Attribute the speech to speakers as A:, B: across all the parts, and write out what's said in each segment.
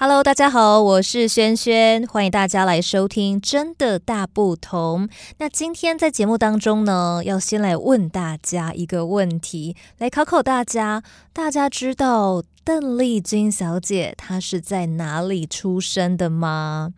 A: Hello，大家好，我是萱萱，欢迎大家来收听《真的大不同》。那今天在节目当中呢，要先来问大家一个问题，来考考大家。大家知道邓丽君小姐她是在哪里出生的吗？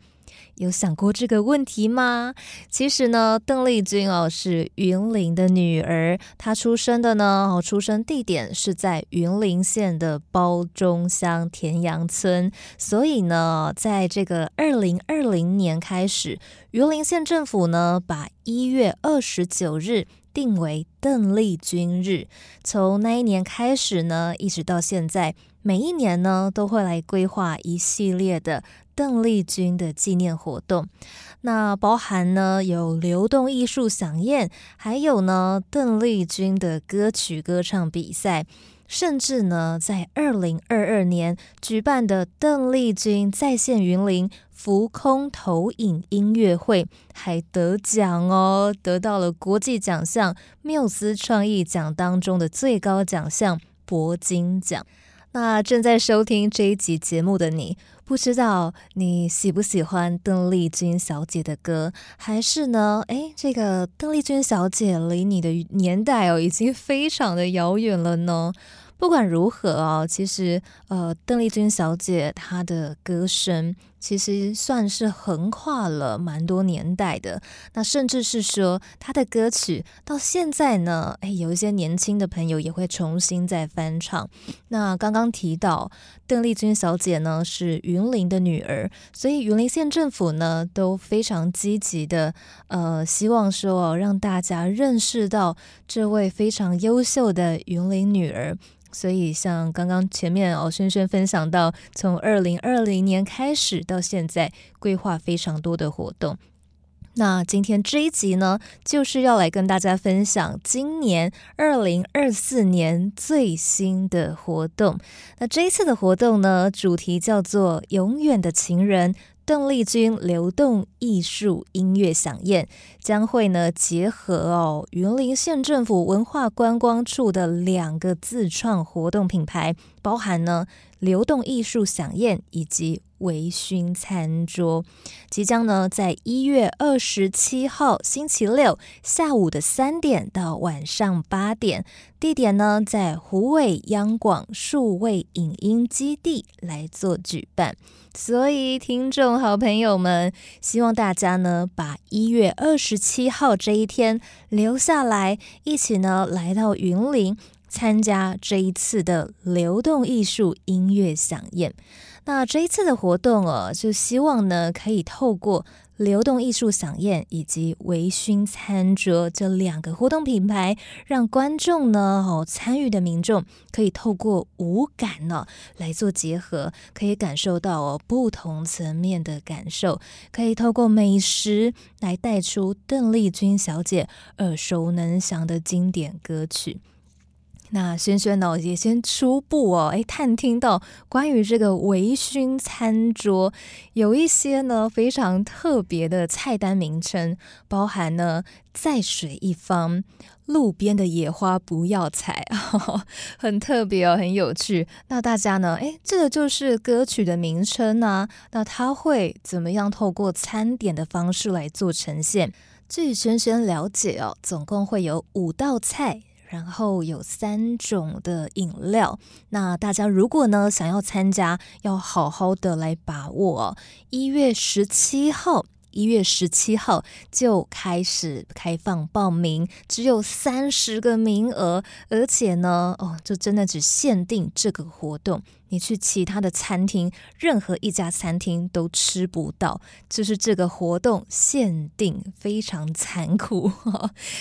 A: 有想过这个问题吗？其实呢，邓丽君哦是云林的女儿，她出生的呢哦，出生地点是在云林县的褒忠乡田阳村，所以呢，在这个二零二零年开始，云林县政府呢把一月二十九日定为邓丽君日，从那一年开始呢，一直到现在，每一年呢都会来规划一系列的。邓丽君的纪念活动，那包含呢有流动艺术饗宴，还有呢邓丽君的歌曲歌唱比赛，甚至呢在二零二二年举办的邓丽君在线云林浮空投影音乐会还得奖哦，得到了国际奖项缪斯创意奖当中的最高奖项铂金奖。那正在收听这一集节目的你。不知道你喜不喜欢邓丽君小姐的歌，还是呢？诶，这个邓丽君小姐离你的年代哦，已经非常的遥远了呢。不管如何啊，其实呃，邓丽君小姐她的歌声其实算是横跨了蛮多年代的。那甚至是说他的歌曲到现在呢，诶，有一些年轻的朋友也会重新再翻唱。那刚刚提到邓丽君小姐呢是云林的女儿，所以云林县政府呢都非常积极的呃，希望说哦让大家认识到这位非常优秀的云林女儿。所以，像刚刚前面哦，轩轩分享到，从二零二零年开始到现在，规划非常多的活动。那今天这一集呢，就是要来跟大家分享今年二零二四年最新的活动。那这一次的活动呢，主题叫做“永远的情人”。邓丽君流动艺术音乐响宴将会呢结合哦云林县政府文化观光处的两个自创活动品牌，包含呢流动艺术饗宴以及微醺餐桌，即将呢在一月二十七号星期六下午的三点到晚上八点，地点呢在湖尾央广数位影音基地来做举办。所以，听众好朋友们，希望大家呢，把一月二十七号这一天留下来，一起呢来到云林参加这一次的流动艺术音乐饗宴。那这一次的活动哦，就希望呢可以透过。流动艺术饗宴以及微醺餐桌这两个活动品牌，让观众呢哦参与的民众可以透过五感呢来做结合，可以感受到哦不同层面的感受，可以透过美食来带出邓丽君小姐耳熟能详的经典歌曲。那轩轩呢也先初步哦，哎，探听到关于这个微醺餐桌，有一些呢非常特别的菜单名称，包含呢在水一方，路边的野花不要采，很特别哦，很有趣。那大家呢，哎，这个就是歌曲的名称呢，那它会怎么样透过餐点的方式来做呈现？据轩轩了解哦，总共会有五道菜。然后有三种的饮料，那大家如果呢想要参加，要好好的来把握哦。一月十七号，一月十七号就开始开放报名，只有三十个名额，而且呢，哦，就真的只限定这个活动。你去其他的餐厅，任何一家餐厅都吃不到，就是这个活动限定，非常残酷，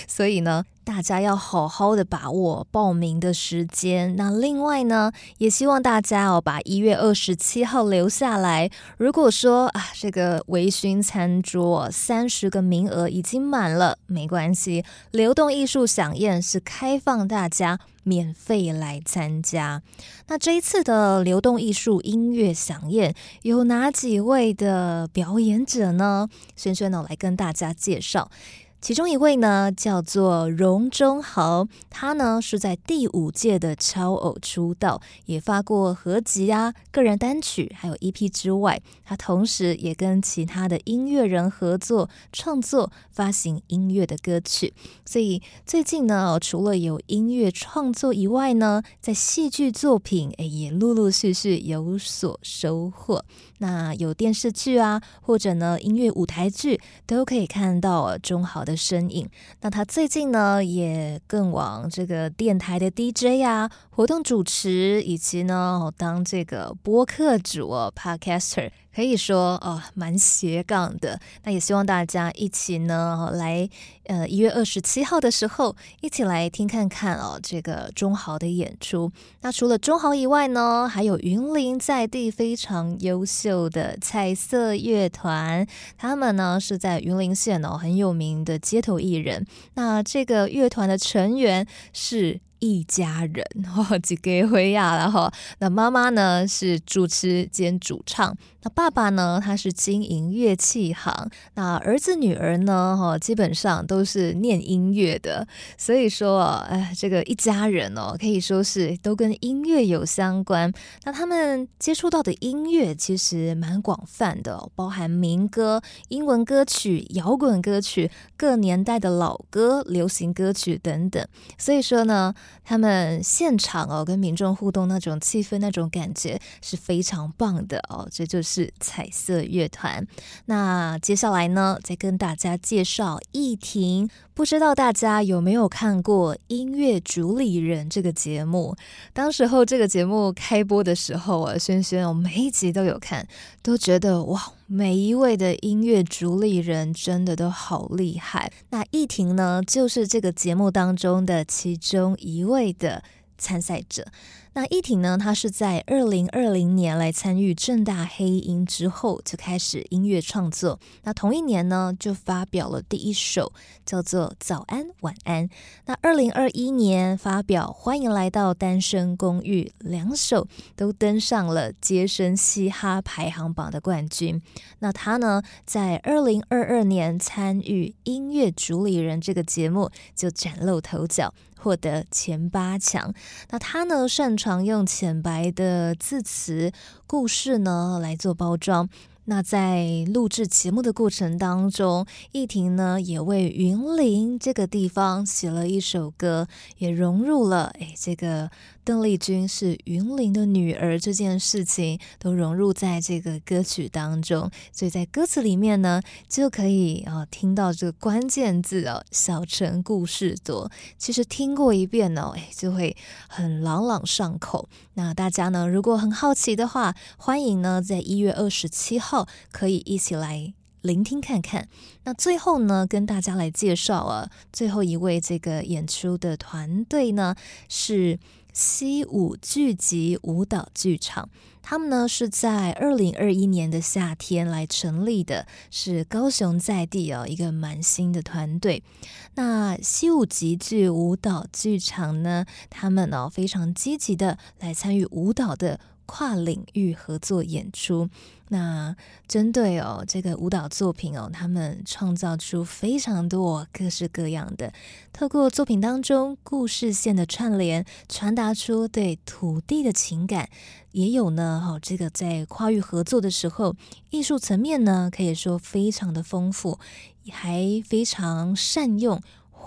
A: 所以呢，大家要好好的把握报名的时间。那另外呢，也希望大家哦，把一月二十七号留下来。如果说啊，这个微醺餐桌三十个名额已经满了，没关系，流动艺术饗宴是开放大家。免费来参加，那这一次的流动艺术音乐饗宴有哪几位的表演者呢？轩轩呢来跟大家介绍。其中一位呢，叫做荣忠豪，他呢是在第五届的超偶出道，也发过合集啊、个人单曲，还有 EP 之外，他同时也跟其他的音乐人合作创作、发行音乐的歌曲。所以最近呢，除了有音乐创作以外呢，在戏剧作品诶也陆陆续续有所收获。那有电视剧啊，或者呢音乐舞台剧，都可以看到中豪的身影。那他最近呢，也更往这个电台的 DJ 啊，活动主持，以及呢当这个播客主哦，Podcaster。可以说哦，蛮斜杠的。那也希望大家一起呢，来呃一月二十七号的时候，一起来听看看哦，这个中豪的演出。那除了中豪以外呢，还有云林在地非常优秀的彩色乐团，他们呢是在云林县哦很有名的街头艺人。那这个乐团的成员是。一家人 哦，几个回呀，然后那妈妈呢是主持兼主唱，那爸爸呢他是经营乐器行，那儿子女儿呢哈基本上都是念音乐的，所以说哎这个一家人哦可以说是都跟音乐有相关，那他们接触到的音乐其实蛮广泛的，包含民歌、英文歌曲、摇滚歌曲、各年代的老歌、流行歌曲等等，所以说呢。他们现场哦，跟民众互动那种气氛、那种感觉是非常棒的哦。这就是彩色乐团。那接下来呢，再跟大家介绍艺婷。不知道大家有没有看过《音乐主理人》这个节目？当时候这个节目开播的时候啊，轩轩我每一集都有看，都觉得哇，每一位的音乐主理人真的都好厉害。那艺婷呢，就是这个节目当中的其中一位的参赛者。那艺婷呢，她是在二零二零年来参与正大黑音之后，就开始音乐创作。那同一年呢，就发表了第一首叫做《早安晚安》。那二零二一年发表《欢迎来到单身公寓》，两首都登上了街声嘻哈排行榜的冠军。那她呢，在二零二二年参与《音乐主理人》这个节目，就崭露头角。获得前八强。那他呢，擅长用浅白的字词、故事呢来做包装。那在录制节目的过程当中，艺婷呢也为云林这个地方写了一首歌，也融入了哎这个。邓丽君是云林的女儿这件事情都融入在这个歌曲当中，所以在歌词里面呢，就可以啊听到这个关键字哦，小城故事多。其实听过一遍哦，哎，就会很朗朗上口。那大家呢，如果很好奇的话，欢迎呢在一月二十七号可以一起来聆听看看。那最后呢，跟大家来介绍啊，最后一位这个演出的团队呢是。西舞剧集舞蹈剧场，他们呢是在二零二一年的夏天来成立的，是高雄在地哦一个蛮新的团队。那西舞集剧舞蹈剧场呢，他们呢非常积极的来参与舞蹈的跨领域合作演出。那针对哦这个舞蹈作品哦，他们创造出非常多各式各样的，透过作品当中故事线的串联，传达出对土地的情感。也有呢，哈，这个在跨域合作的时候，艺术层面呢可以说非常的丰富，还非常善用。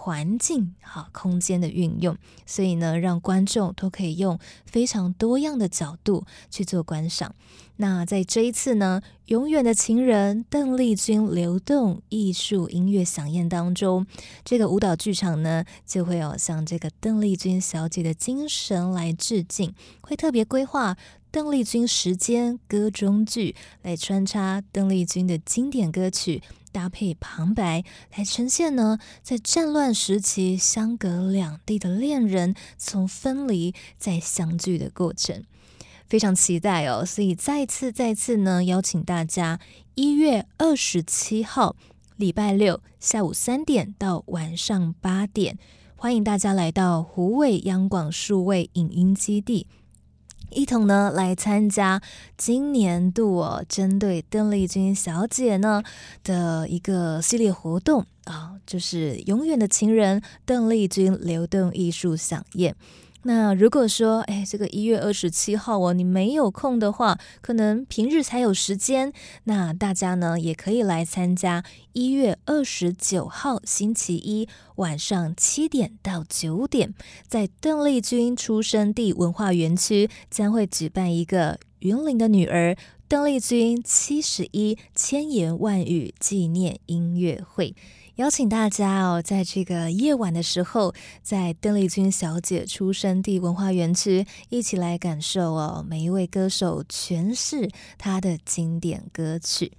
A: 环境好，空间的运用，所以呢，让观众都可以用非常多样的角度去做观赏。那在这一次呢，《永远的情人》邓丽君流动艺术音乐响宴当中，这个舞蹈剧场呢，就会有向这个邓丽君小姐的精神来致敬，会特别规划邓丽君时间歌中剧来穿插邓丽君的经典歌曲。搭配旁白来呈现呢，在战乱时期相隔两地的恋人从分离再相聚的过程，非常期待哦！所以再次再次呢，邀请大家一月二十七号礼拜六下午三点到晚上八点，欢迎大家来到湖尾央广数位影音基地。一同呢来参加今年度哦，针对邓丽君小姐呢的一个系列活动啊，就是永远的情人邓丽君流动艺术饗宴。那如果说，哎，这个一月二十七号哦，你没有空的话，可能平日才有时间，那大家呢也可以来参加一月二十九号星期一晚上七点到九点，在邓丽君出生地文化园区将会举办一个云林的女儿邓丽君七十一千言万语纪念音乐会。邀请大家哦，在这个夜晚的时候，在邓丽君小姐出生地文化园区，一起来感受哦，每一位歌手诠释她的经典歌曲。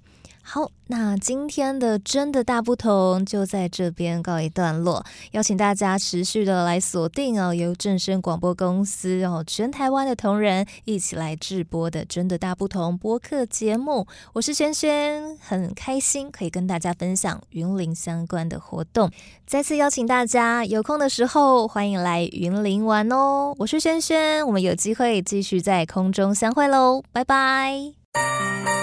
A: 好，那今天的真的大不同就在这边告一段落。邀请大家持续的来锁定哦，由正声广播公司哦，全台湾的同仁一起来制播的《真的大不同》播客节目。我是萱萱，很开心可以跟大家分享云林相关的活动。再次邀请大家有空的时候，欢迎来云林玩哦。我是萱萱，我们有机会继续在空中相会喽，拜拜。